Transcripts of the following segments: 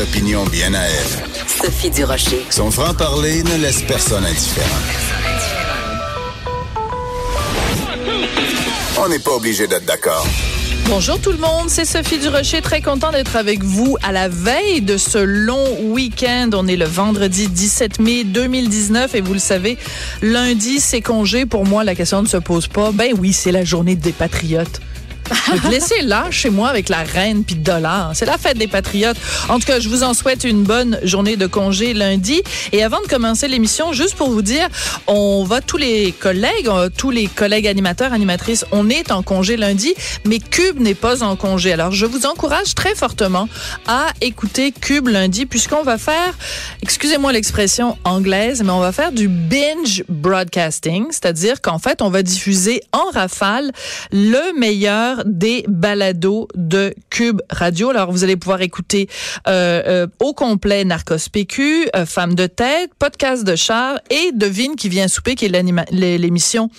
opinions bien à elle. Sophie Durocher. Son franc-parler ne laisse personne indifférent. On n'est pas obligé d'être d'accord. Bonjour tout le monde, c'est Sophie Durocher, très content d'être avec vous à la veille de ce long week-end. On est le vendredi 17 mai 2019 et vous le savez, lundi c'est congé. Pour moi, la question ne se pose pas. Ben oui, c'est la journée des patriotes. Laissez là chez moi avec la reine puis dollars. C'est la fête des patriotes. En tout cas, je vous en souhaite une bonne journée de congé lundi. Et avant de commencer l'émission, juste pour vous dire, on va tous les collègues, tous les collègues animateurs, animatrices, on est en congé lundi, mais Cube n'est pas en congé. Alors, je vous encourage très fortement à écouter Cube lundi puisqu'on va faire, excusez-moi l'expression anglaise, mais on va faire du binge broadcasting, c'est-à-dire qu'en fait, on va diffuser en rafale le meilleur des balados de Cube Radio. Alors, vous allez pouvoir écouter euh, euh, au complet Narcos PQ, euh, Femme de tête, Podcast de char et Devine qui vient souper, qui est l'émission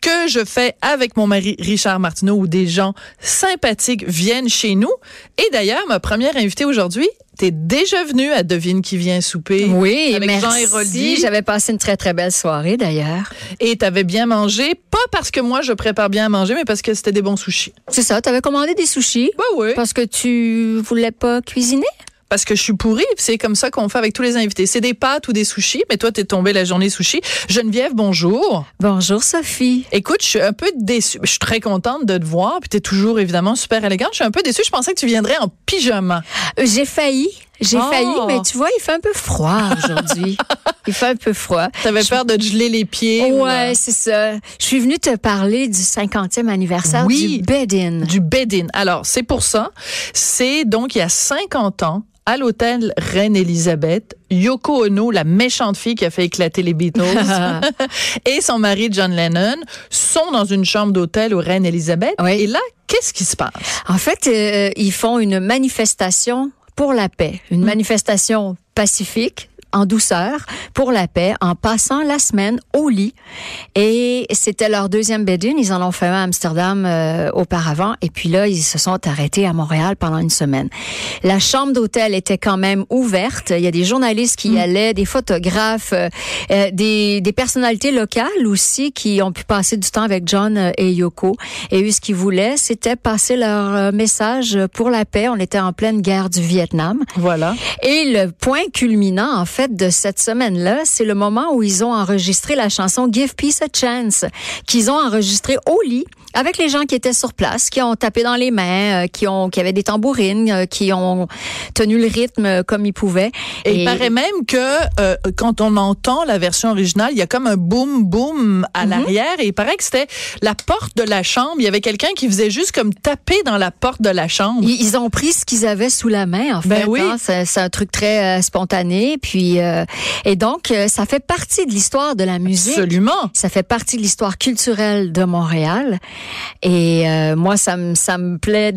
que je fais avec mon mari Richard Martineau, où des gens sympathiques viennent chez nous. Et d'ailleurs, ma première invitée aujourd'hui T'es déjà venu à Devine qui vient souper. Oui, avec merci. J'avais passé une très, très belle soirée d'ailleurs. Et t'avais bien mangé, pas parce que moi je prépare bien à manger, mais parce que c'était des bons sushis. C'est ça, t'avais commandé des sushis? Bah oui. Parce que tu voulais pas cuisiner? Parce que je suis pourrie. C'est comme ça qu'on fait avec tous les invités. C'est des pâtes ou des sushis, mais toi, t'es tombée la journée sushi. Geneviève, bonjour. Bonjour, Sophie. Écoute, je suis un peu déçue. Je suis très contente de te voir, puis t'es toujours évidemment super élégante. Je suis un peu déçue. Je pensais que tu viendrais en pyjama. Euh, j'ai failli. J'ai oh. failli, mais tu vois, il fait un peu froid aujourd'hui. il fait un peu froid. T'avais avais peur de te geler les pieds? Ouais, c'est ça. Je suis venue te parler du 50e anniversaire du Bedin. Du Bedin. Alors, c'est pour ça. C'est donc il y a 50 ans, à l'hôtel Reine-Élisabeth, Yoko Ono, la méchante fille qui a fait éclater les Beatles, et son mari John Lennon sont dans une chambre d'hôtel au Reine-Élisabeth. Et là, qu'est-ce qui se passe? En fait, euh, ils font une manifestation pour la paix, une mm. manifestation pacifique en douceur pour la paix en passant la semaine au lit. Et c'était leur deuxième bed Ils en ont fait un à Amsterdam euh, auparavant. Et puis là, ils se sont arrêtés à Montréal pendant une semaine. La chambre d'hôtel était quand même ouverte. Il y a des journalistes qui y mm. allaient, des photographes, euh, euh, des, des personnalités locales aussi qui ont pu passer du temps avec John et Yoko. Et eux, ce qu'ils voulaient, c'était passer leur message pour la paix. On était en pleine guerre du Vietnam. Voilà. Et le point culminant, en fait, de cette semaine-là, c'est le moment où ils ont enregistré la chanson Give Peace a Chance, qu'ils ont enregistré au lit avec les gens qui étaient sur place, qui ont tapé dans les mains, euh, qui ont qui avaient des tambourines, euh, qui ont tenu le rythme comme ils pouvaient. Et, il paraît même que euh, quand on entend la version originale, il y a comme un boom boom à mhm. l'arrière et il paraît que c'était la porte de la chambre, il y avait quelqu'un qui faisait juste comme taper dans la porte de la chambre. Ils, ont pris ce qu'ils avaient sous la main en ben fait. Oui. Hein. C'est un truc très spontané puis et donc ça fait partie de l'histoire de la musique. Absolument. Ça fait partie de l'histoire culturelle de Montréal. Et euh, moi, ça me ça me plaît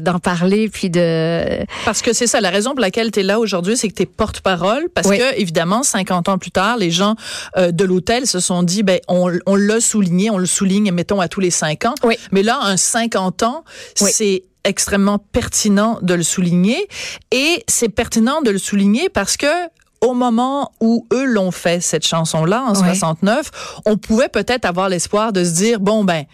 d'en parler puis de parce que c'est ça la raison pour laquelle tu es là aujourd'hui, c'est que tu es porte-parole parce que évidemment 50 ans plus tard, les gens euh, de l'hôtel se sont dit ben on, on l'a souligné, on le souligne mettons à tous les 5 ans. Oui. Mais là un 50 ans, c'est extrêmement pertinent de le souligner et c'est pertinent de le souligner parce que au moment où eux l'ont fait, cette chanson-là, en 69, on pouvait peut-être avoir l'espoir de se dire, bon, ben,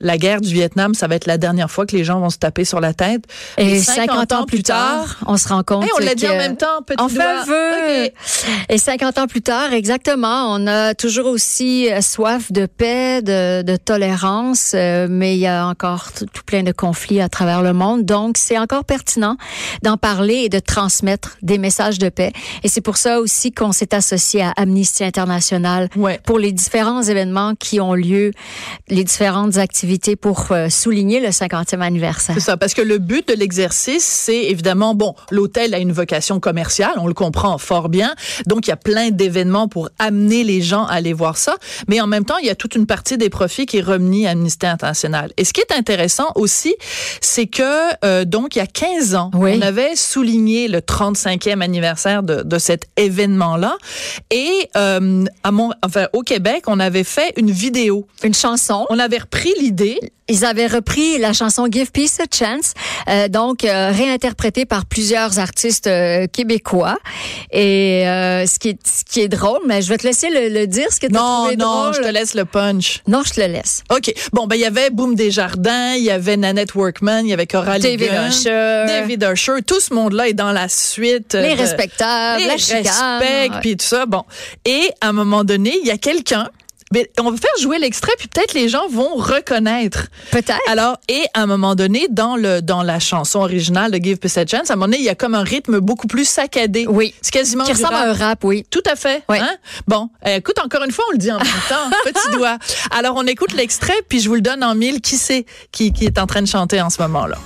la guerre du Vietnam, ça va être la dernière fois que les gens vont se taper sur la tête. Et, 50, ans, plus tard, on se rend compte on l'a dit en même temps, petit On fait Et 50 ans plus tard, exactement, on a toujours aussi euh, soif de paix, de, de tolérance, euh, mais il y a encore tout, plein de conflits à travers le monde. Donc, c'est encore pertinent d'en parler et de transmettre des messages de paix. Et c'est pour ça aussi qu'on s'est associé à Amnesty International pour les différents événements qui ont lieu, les différentes activités pour euh, souligner le 50e anniversaire. C'est ça, parce que le but de l'exercice, c'est évidemment, bon, l'hôtel a une vocation commerciale, on le comprend fort bien, donc il y a plein d'événements pour amener les gens à aller voir ça, mais en même temps, il y a toute une partie des profits qui est remis à Amnesty International. Et ce qui est intéressant aussi, c'est que, euh, donc, il y a 15 ans, on avait souligné le 35e anniversaire de, de cet événement-là, et euh, à mon, enfin, au Québec, on avait fait une vidéo. Une chanson. On avait repris l'idée idée. Ils avaient repris la chanson Give Peace a Chance, euh, donc euh, réinterprétée par plusieurs artistes euh, québécois. Et euh, ce qui est ce qui est drôle, mais je vais te laisser le, le dire ce que tu as Non, trouvé non, drôle. je te laisse le punch. Non, je te le laisse. OK. Bon, ben, il y avait Boom Desjardins, il y avait Nanette Workman, il y avait Coralie David Gunn, Usher. David Usher. Tout ce monde-là est dans la suite. Les respectables, les la chicane. respects, Ouais. puis tout ça. Bon. Et à un moment donné, il y a quelqu'un. Mais on va faire jouer l'extrait, puis peut-être les gens vont reconnaître. Peut-être. Alors, et à un moment donné, dans le dans la chanson originale de Give Peace a Chance, à un moment donné, il y a comme un rythme beaucoup plus saccadé. Oui. C'est quasiment Qui ressemble rap. à un rap, oui. Tout à fait. Ouais. Hein? Bon, euh, écoute, encore une fois, on le dit en même temps, petit doigt. Alors, on écoute l'extrait, puis je vous le donne en mille. Qui c'est qui, qui est en train de chanter en ce moment-là?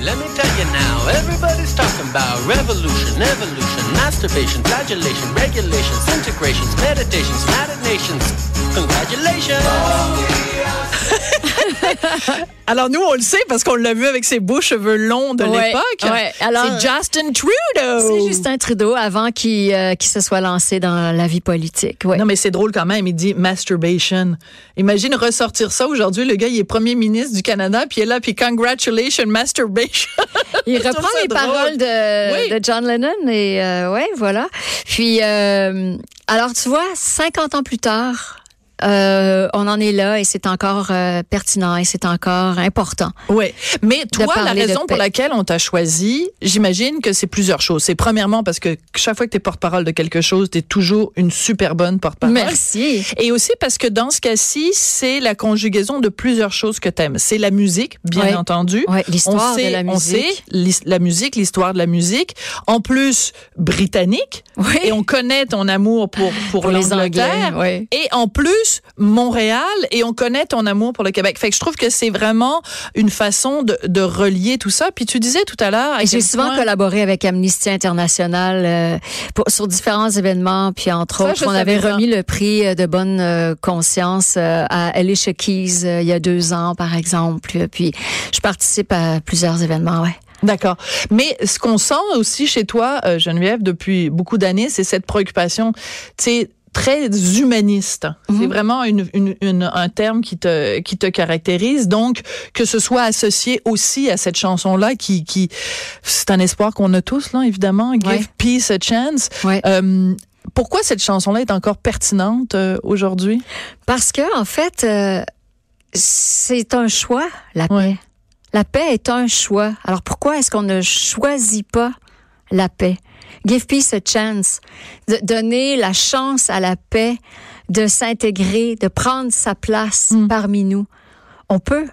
Let me tell you now, everybody's talking about revolution, evolution, masturbation, flagellation, regulations, integrations, meditations, United Nations. Congratulations! Oh, Alors, nous, on le sait parce qu'on l'a vu avec ses beaux cheveux longs de Ouais, l'époque. ouais. C'est Justin Trudeau. C'est Justin Trudeau avant qu'il euh, se soit lancé dans la vie politique. Ouais. Non, mais c'est drôle quand même. Il dit masturbation. Imagine ressortir ça aujourd'hui. Le gars, il est premier ministre du Canada, puis il est là, puis congratulations, masturbation. Il reprend les drôle. paroles de, Oui. de John Lennon et euh, ouais, voilà. Puis euh, alors tu vois, 50 ans plus tard, euh, on en est là et c'est encore euh, pertinent et c'est encore important. Oui, mais toi, la raison pour laquelle on t'a choisi, j'imagine que c'est plusieurs choses. C'est premièrement parce que chaque fois que tu es porte-parole de quelque chose, tu es toujours une super bonne porte-parole. Merci. Et aussi parce que dans ce cas-ci, c'est la conjugaison de plusieurs choses que t'aimes. C'est la musique, bien Ouais. entendu. Ouais, l'histoire de la On sait musique. la musique, l'histoire de la musique. En plus, britannique. Oui. Et on connaît ton amour pour, pour, Pour les l'Angleterre. Et en plus, Montréal. Et on connaît ton amour pour le Québec. Fait que je trouve que c'est vraiment une façon de, de relier tout ça. Puis tu disais tout à l'heure. J'ai souvent point- collaboré avec Amnesty International euh, pour, sur différents événements, puis entre Ça, autres, on avait remis le prix euh, de bonne euh, conscience euh, à Alicia Keys il y a deux ans, par exemple. Puis je participe à plusieurs événements, ouais. D'accord. Mais ce qu'on sent aussi chez toi, Geneviève, depuis beaucoup d'années, c'est cette préoccupation, tu sais, très humaniste. C'est vraiment une, une- une- un terme qui te, qui te caractérise. Donc, que ce soit associé aussi à cette chanson-là, qui, qui c'est un espoir qu'on a tous, là, évidemment. Give Ouais. peace a chance. Ouais. Euh, pourquoi cette chanson-là est encore pertinente euh, aujourd'hui? Parce que en fait, euh, c'est un choix, la paix. Ouais. La paix est un choix. Alors pourquoi est-ce qu'on ne choisit pas la paix? Give peace a chance. De donner la chance à la paix de s'intégrer, de prendre sa place Mm. parmi nous. On peut.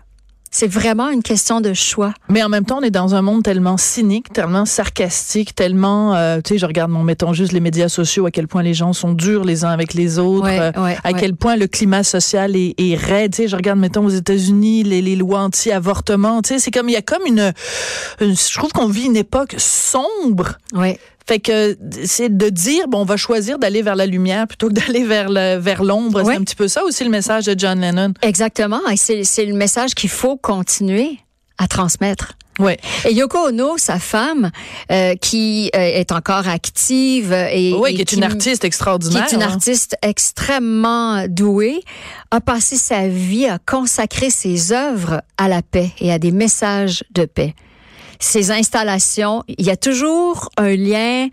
C'est vraiment une question de choix. Mais en même temps, on est dans un monde tellement cynique, tellement sarcastique, tellement, euh, tu sais, je regarde, mon mettons juste les médias sociaux, à quel point les gens sont durs les uns avec les autres, Ouais, euh, ouais, à ouais. quel point le climat social est, est raide. Tu sais, je regarde, mettons, aux États-Unis, les, les lois anti-avortement. Tu sais, c'est comme, il y a comme une, une- je trouve qu'on vit une époque sombre. Ouais. Fait que c'est de dire, bon, on va choisir d'aller vers la lumière plutôt que d'aller vers le, vers l'ombre. C'est un petit peu ça aussi le message de John Lennon. Exactement. Et c'est c'est le message qu'il faut continuer à transmettre. Ouais. Et Yoko Ono, sa femme, euh, qui euh, est encore active et, Oui, et qui est une artiste qui extraordinaire. est une hein. artiste extrêmement douée, a passé sa vie à consacrer ses œuvres à la paix et à des messages de paix. Ces installations, il y a toujours un lien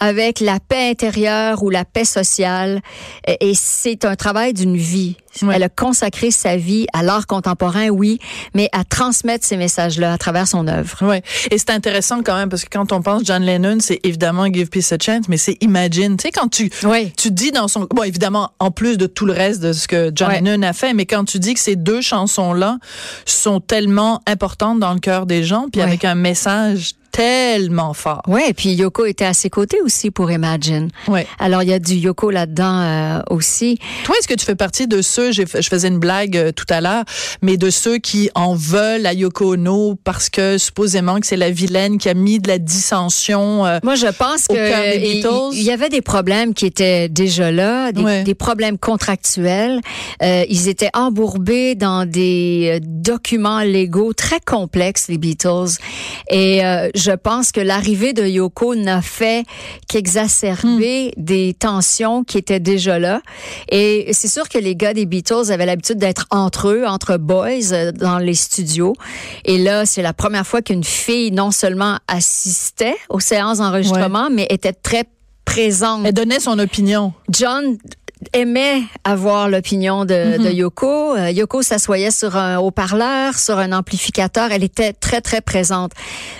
avec la paix intérieure ou la paix sociale, et c'est un travail d'une vie. Elle a consacré sa vie à l'art contemporain, oui, mais à transmettre ces messages-là à travers son œuvre. Ouais. Et c'est intéressant quand même parce que quand on pense John Lennon, c'est évidemment Give Peace a Chance, mais c'est Imagine. Tu sais, quand tu, Oui. tu dis dans son, bon, évidemment, en plus de tout le reste de ce que John. Lennon a fait, mais quand tu dis que ces deux chansons-là sont tellement importantes dans le cœur des gens, puis avec un message tellement fort. Oui, et puis Yoko était à ses côtés aussi pour Imagine. Ouais. Alors, il y a du Yoko là-dedans euh, aussi. Toi, est-ce que tu fais partie de ceux, je faisais une blague euh, tout à l'heure, mais de ceux qui en veulent à Yoko Ono parce que supposément que c'est la vilaine qui a mis de la dissension. euh, Moi, je pense Au que il- y avait des problèmes qui étaient déjà là, des, Ouais. des problèmes contractuels. Euh, ils étaient embourbés dans des euh, documents légaux très complexes, les Beatles. Et euh, je pense que l'arrivée de Yoko n'a fait qu'exacerber Hmm. des tensions qui étaient déjà là. Et c'est sûr que les gars des Beatles avaient l'habitude d'être entre eux, entre boys, euh, dans les studios. Et là, c'est la première fois qu'une fille non seulement assistait aux séances d'enregistrement, mais était très présente. Elle donnait son opinion. John aimait avoir l'opinion de, de Yoko. Euh, Yoko s'assoyait sur un haut-parleur, sur un amplificateur. Elle était très, très présente.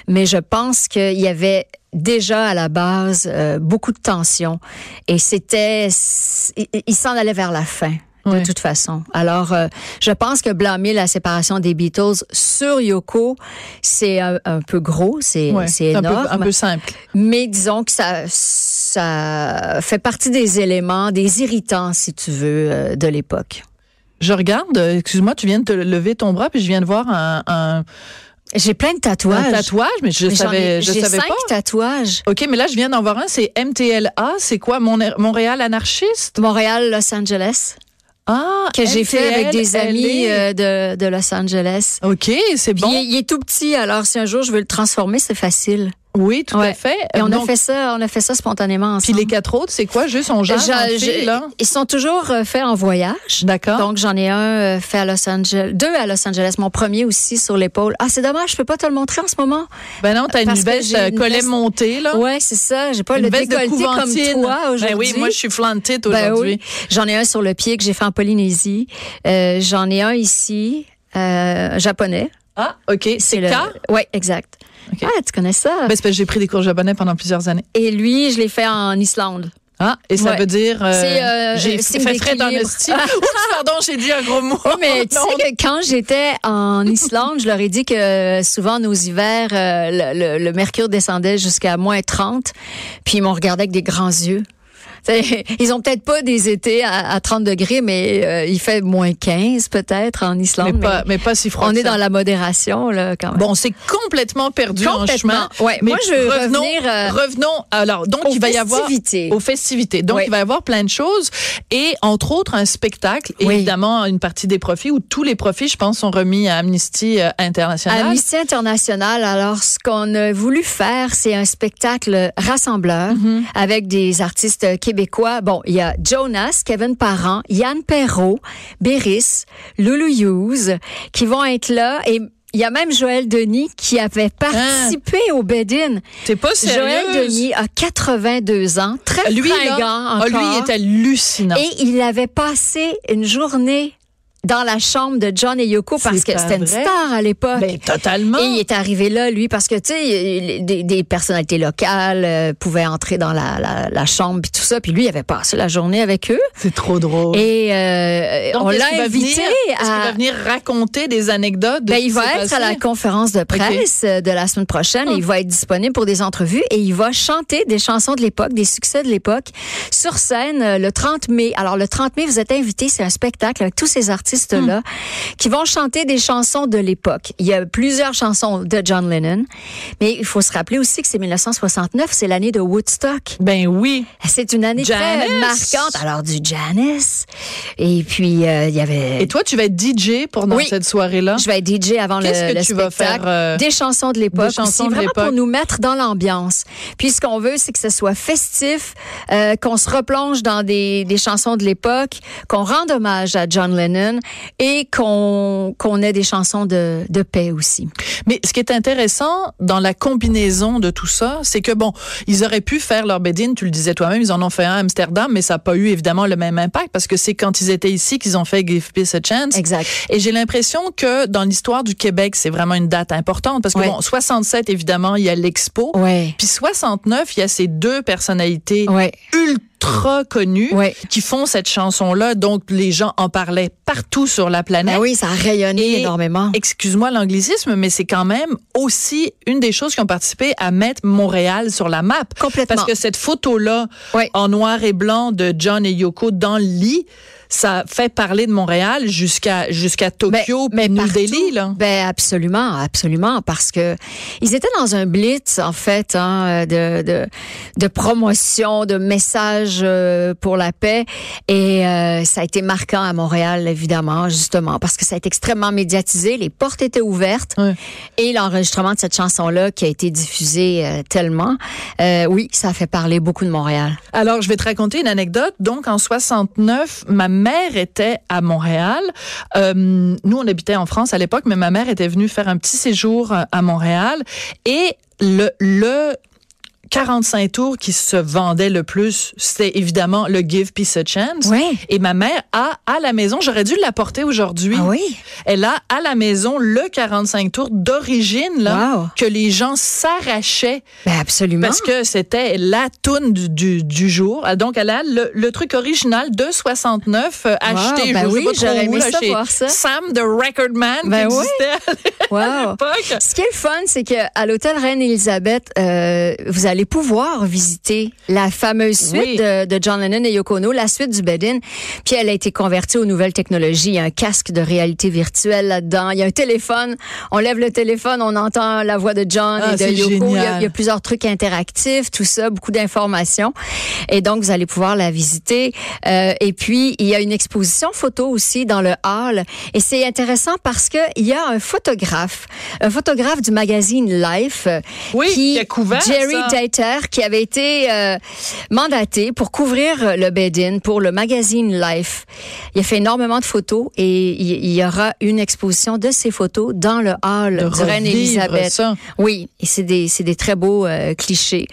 Mais je pense qu'il y avait déjà à la base euh, beaucoup de tension. Et c'était... Il, il s'en allait vers la fin. De toute façon. Alors, euh, je pense que blâmer la séparation des Beatles sur Yoko, c'est un, un peu gros, c'est c'est un peu, énorme. un peu simple. Mais disons que ça, ça fait partie des éléments, des irritants, si tu veux, euh, de l'époque. Je regarde, euh, excuse-moi, tu viens de te lever ton bras, puis je viens de voir un, un, J'ai plein de tatouages. un tatouage, mais je Mais savais, ai- je J'ai savais cinq pas. tatouages. OK, mais là, je viens d'en voir un, c'est MTLA. C'est quoi, Mon- Montréal anarchiste? Montréal, Los Angeles, Ah, que j'ai fait avec des amis euh, de, de Los Angeles. OK, c'est bon. il, il est tout petit, alors si un jour je veux le transformer, c'est facile. Oui, tout Ouais. à fait. Et on Donc, a fait ça, on a fait ça spontanément Puis ensemble. les quatre autres, c'est quoi? Juste on jase là? Ils sont toujours euh, faits en voyage. D'accord. Donc j'en ai un euh, fait à Los Angeles, deux à Los Angeles, mon premier aussi sur l'épaule. Ah c'est dommage, je peux pas te le montrer en ce moment. Ben non, t'as une veste euh, une collet veste- monté, là. Ouais, c'est ça. J'ai pas Une le décolleté comme toi aujourd'hui. Ben oui, moi, je suis flantite Ben aujourd'hui. oui. J'en ai un sur le pied que j'ai fait en Polynésie. Euh, J'en ai un ici, euh, japonais. Ah, OK. C'est le. K? Ouais, exact. Ok. Ah, tu connais ça. Ben, c'est parce que j'ai pris des cours japonais pendant plusieurs années. Et lui, je l'ai fait en Islande. Ah, et ça Ouais. veut dire... euh, C'est, euh, j'ai fait frais le style. Oups, pardon, j'ai dit un gros mot. Oh, mais tu Non. sais que quand j'étais en Islande, je leur ai dit que souvent nos hivers, euh, le, le- le mercure descendait jusqu'à moins 30, puis ils m'ont regardé avec des grands yeux. Ils ont peut-être pas des étés à, à 30 degrés, mais euh, il fait moins 15 peut-être en Islande. mais, pas, mais pas si froid on est dans la modération là quand même. Bon, c'est complètement perdu en Complètement. chemin. Ouais, mais moi, je veux revenons, revenir, euh, revenons. Alors, donc, il va y avoir festivités. aux festivités. Donc, Ouais. il va y avoir plein de choses et entre autres un spectacle. Oui. Évidemment, une partie des profits où tous les profits, je pense, sont remis à Amnesty euh, International. Amnesty International, alors ce qu'on a voulu faire, c'est un spectacle rassembleur Mm-hmm. avec des artistes québécois. Bon, il y a Jonas, Kevin Parent, Yann Perrault, Béris, Loulou Hughes qui vont être là et il y a même Joël Denis qui avait participé au Bed-In. T'es pas Joël sérieux? Denis a 82 ans, très Lui, fringant ah, encore. lui, il est hallucinant. Et il avait passé une journée dans la chambre de John et Yoko parce que c'était une star à l'époque. Ben, totalement. Et il est arrivé là, lui, parce que, tu sais, des, des personnalités locales euh, pouvaient entrer dans la, la, la chambre, puis tout ça. Puis lui, il avait passé la journée avec eux. C'est trop drôle. Et euh, Donc, on l'a invité venir- à... va venir raconter des anecdotes de Ben, il va être à la conférence de presse euh, de la semaine prochaine. et il va être disponible pour des entrevues et il va chanter des chansons de l'époque, des succès de l'époque sur scène euh, le 30 mai. Alors le 30 mai, vous êtes invités, c'est un spectacle avec tous ces artistes-là qui vont chanter des chansons de l'époque. Il y a plusieurs chansons de John Lennon, mais il faut se rappeler aussi que c'est 1969, c'est l'année de Woodstock. Ben oui. C'est une année très marquante. Alors du Janice et puis euh, il y avait Et toi, tu vas être DJ pendant Oui. cette soirée-là? je vais être DJ avant le, que le tu vas faire, euh, des chansons de l'époque. de vraiment pour nous mettre dans l'ambiance. Puis ce qu'on veut, c'est que ce soit festif, euh, qu'on se replonge dans des, des chansons de l'époque, qu'on rende hommage à John Lennon et qu'on qu'on ait des chansons de, de paix aussi. Mais ce qui est intéressant dans la combinaison de tout ça, c'est que bon, ils auraient pu faire leur bed-in, tu le disais toi-même, ils en ont fait un à Amsterdam, mais ça n'a pas eu évidemment le même impact parce que c'est quand ils étaient ici qu'ils ont fait Give Peace a Chance. Exact. Et j'ai l'impression que dans l'histoire du Québec, c'est vraiment une date importante parce que Ouais. bon, 67 évidemment, il y a l'expo. Ouais. Puis 69, il y a ces deux personnalités Ouais. ultra connues Ouais. qui font cette chanson-là. Donc les gens en parlaient partout sur la planète. Ben oui, ça a rayonné Et- énormément. Excuse-moi l'anglicisme, mais c'est quand même aussi une des choses qui ont participé à mettre Montréal sur la map. Complètement. Parce que cette photo-là, Ouais. en noir et blanc de John et Yoko dans le lit, ça fait parler de Montréal jusqu'à jusqu'à Tokyo, mais puis New partout. Delhi, là. Ben absolument, absolument, parce que ils étaient dans un blitz en fait hein, de, de de promotion, de messages euh, pour la paix, et euh, ça a été marquant à Montréal évidemment, justement, parce que ça a été extrêmement médiatisé, les portes étaient ouvertes, et l'enregistrement de cette chanson-là qui a été diffusé euh, tellement, euh, oui, ça a fait parler beaucoup de Montréal. Alors, je vais te raconter une anecdote. Donc, en 69, ma mère était à Montréal. Euh, nous, on habitait en France à l'époque, mais ma mère était venue faire un petit séjour euh, à Montréal. Et le, le 45 tours qui se vendait le plus, c'était évidemment le Give Peace a Chance. Ouais. Et ma mère a à la maison, j'aurais dû l'apporter aujourd'hui. Ah oui? Elle a à la maison le 45 tours d'origine là Wow. que les gens s'arrachaient Ben absolument. parce que c'était la toune du, du, du jour. Donc, elle a le, le truc original de 69 euh, acheté, ben je oui, j'aurais aimé là, ça chez voir ça. Sam the Record Man Ben qui oui. existait à Wow. l'époque. Ce qui est le fun, c'est que à l'hôtel Reine-Élisabeth, euh, vous allez pouvoir visiter la fameuse suite Oui. de, de John Lennon et Yoko Ono, la suite du bed-in. Puis elle a été convertie aux nouvelles technologies. Il y a un casque de réalité virtuelle là-dedans. Il y a un téléphone. On lève le téléphone, on entend la voix de John Ah, et de Yoko. Il y, a, génial. il y a plusieurs trucs interactifs, tout ça, beaucoup d'informations. Et donc, vous allez pouvoir la visiter. Euh, et puis, il y a une exposition photo aussi dans le hall. Et c'est intéressant parce que il y a un photographe, un photographe du magazine Life, Oui, qui, qui a couvert Jerry ça. Qui avait été euh, mandaté pour couvrir le bed-in pour le magazine Life. Il a fait énormément de photos et il, y aura une exposition de ces photos dans le hall De Reine-Élisabeth. ça. Oui, et c'est des, c'est des très beaux euh, clichés.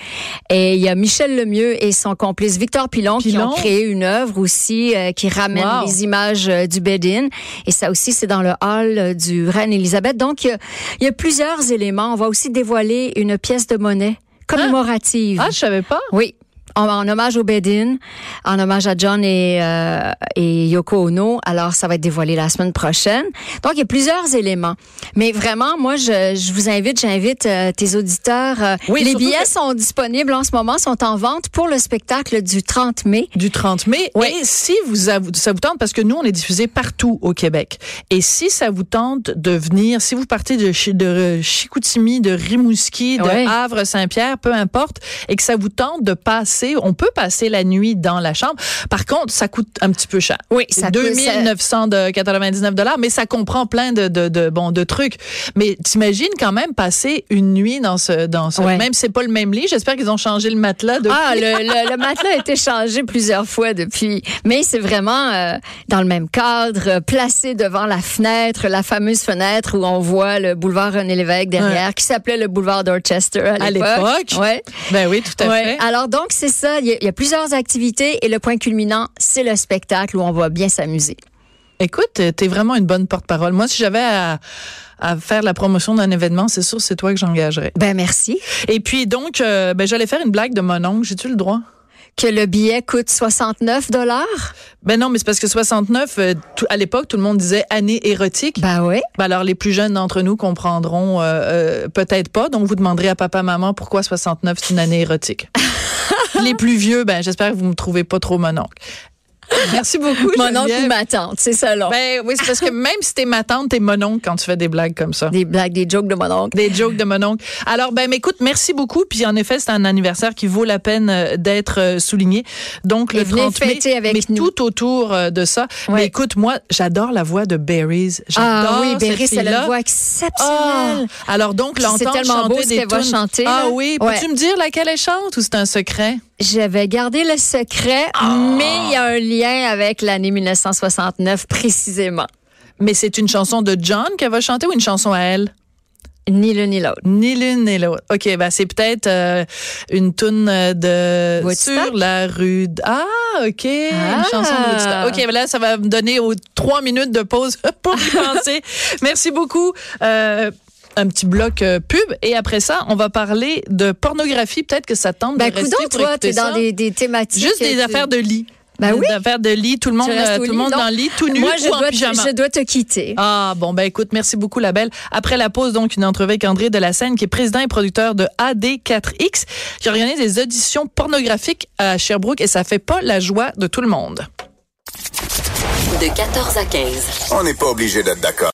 Et il y a Michel Lemieux et son complice Victor Pilon, qui ont créé une œuvre aussi euh, qui ramène Wow. les images du bed-in. Et ça aussi, c'est dans le hall du Reine-Élisabeth. Donc, il y, a, il y a plusieurs éléments. On va aussi dévoiler une pièce de monnaie commémorative. Ah, je savais pas. Oui. En, en hommage au Bedin, en hommage à John et, euh, et Yoko Ono. Alors, ça va être dévoilé la semaine prochaine. Donc, il y a plusieurs éléments. Mais vraiment, moi, je, je vous invite, j'invite euh, tes auditeurs. euh, Oui, les billets que- sont disponibles en ce moment, sont en vente pour le spectacle du 30 mai. Du 30 mai. Oui. Et si vous ça vous tente, parce que nous, on est diffusé partout au Québec. Et si ça vous tente de venir, si vous partez de, de Chicoutimi, de Rimouski, de. Havre, Saint-Pierre, peu importe, et que ça vous tente de passer, on peut passer la nuit dans la chambre. Par contre, ça coûte un petit peu cher. Oui, ça peut- 2999 dollars, mais ça comprend plein de, de, de, bon, de trucs. Mais t'imagines quand même passer une nuit dans ce, dans ce, Ouais. même si c'est pas le même lit, j'espère qu'ils ont changé le matelas depuis. Ah, le, le, le matelas a été changé plusieurs fois depuis, mais c'est vraiment euh, dans le même cadre, euh, placé devant la fenêtre, la fameuse fenêtre où on voit le boulevard René Lévesque derrière, qui s'appelait le boulevard Dorchester à l'époque. l'époque? Ouais. Ben oui, tout à Ouais. fait. Alors donc c'est ça, il y, a- il y a plusieurs activités et le point culminant, c'est le spectacle où on va bien s'amuser. Écoute, t'es vraiment une bonne porte-parole. Moi, si j'avais à, à faire la promotion d'un événement, c'est sûr, c'est toi que j'engagerais. Ben merci. Et puis donc, euh, ben j'allais faire une blague de mon oncle. J'ai-tu le droit? Que le billet coûte 69 dollars? Ben non, mais c'est parce que 69, euh, tout- à l'époque, tout le monde disait année érotique. Ben oui. Ben alors, les plus jeunes d'entre nous comprendront euh, euh, peut-être pas. Donc, vous demanderez à papa, maman pourquoi 69, c'est une année érotique. les plus vieux, ben j'espère que vous me trouvez pas trop mon oncle. Merci beaucoup, Mon oncle ou ma tante, c'est ça là. Ben oui, c'est parce que même si t'es ma tante, t'es mon oncle quand tu fais des blagues comme ça. Des blagues, des jokes de mon oncle. Des jokes de mon oncle. Alors, ben, écoute, merci beaucoup. Puis, en effet, c'est un anniversaire qui vaut la peine euh, d'être euh, souligné. Donc, Et le venez 30 mai, avec mais nous. tout autour euh, de ça. Ouais. Mais écoute, moi, j'adore la voix de Berries. J'adore Ah oui, Berry, c'est fille-là. la voix Ah, exceptionnelle. alors donc l'entendre chanter beau des qu'elle va tunes. chanter, Ah oui, Ouais. peux-tu me dire laquelle elle chante ou c'est un secret? J'avais gardé le secret, Ah. mais il y a un lien avec l'année 1969 précisément. Mais c'est une chanson de John qu'elle va chanter ou une chanson à elle? Ni l'un ni l'autre. Ni l'une ni l'autre. OK, ben c'est peut-être euh, une tune euh, de Woodstock? sur la rue. d- Ah, OK, une Ah. chanson de Woodstock. OK, ben là ça va me donner aux trois minutes de pause pour y penser. Merci beaucoup. Euh, un petit bloc euh, pub et après ça, on va parler de pornographie. Peut-être que ça tente Ben, de rester coudonc, pour toi, t'es dans des, des thématiques. Juste des tu- affaires de lit. Ben oui. Des affaires de lit. Tout le monde, euh, tout le lit, monde dans le lit, tout nu Moi, je ou en dois, te, pyjama. je dois te quitter. Ah, bon, ben écoute, merci beaucoup, la belle. Après la pause, donc, une entrevue avec André de la Seine, qui est président et producteur de AD4X, qui organise des auditions pornographiques à Sherbrooke et ça fait pas la joie de tout le monde. De 14 à 15. On n'est pas obligé d'être d'accord.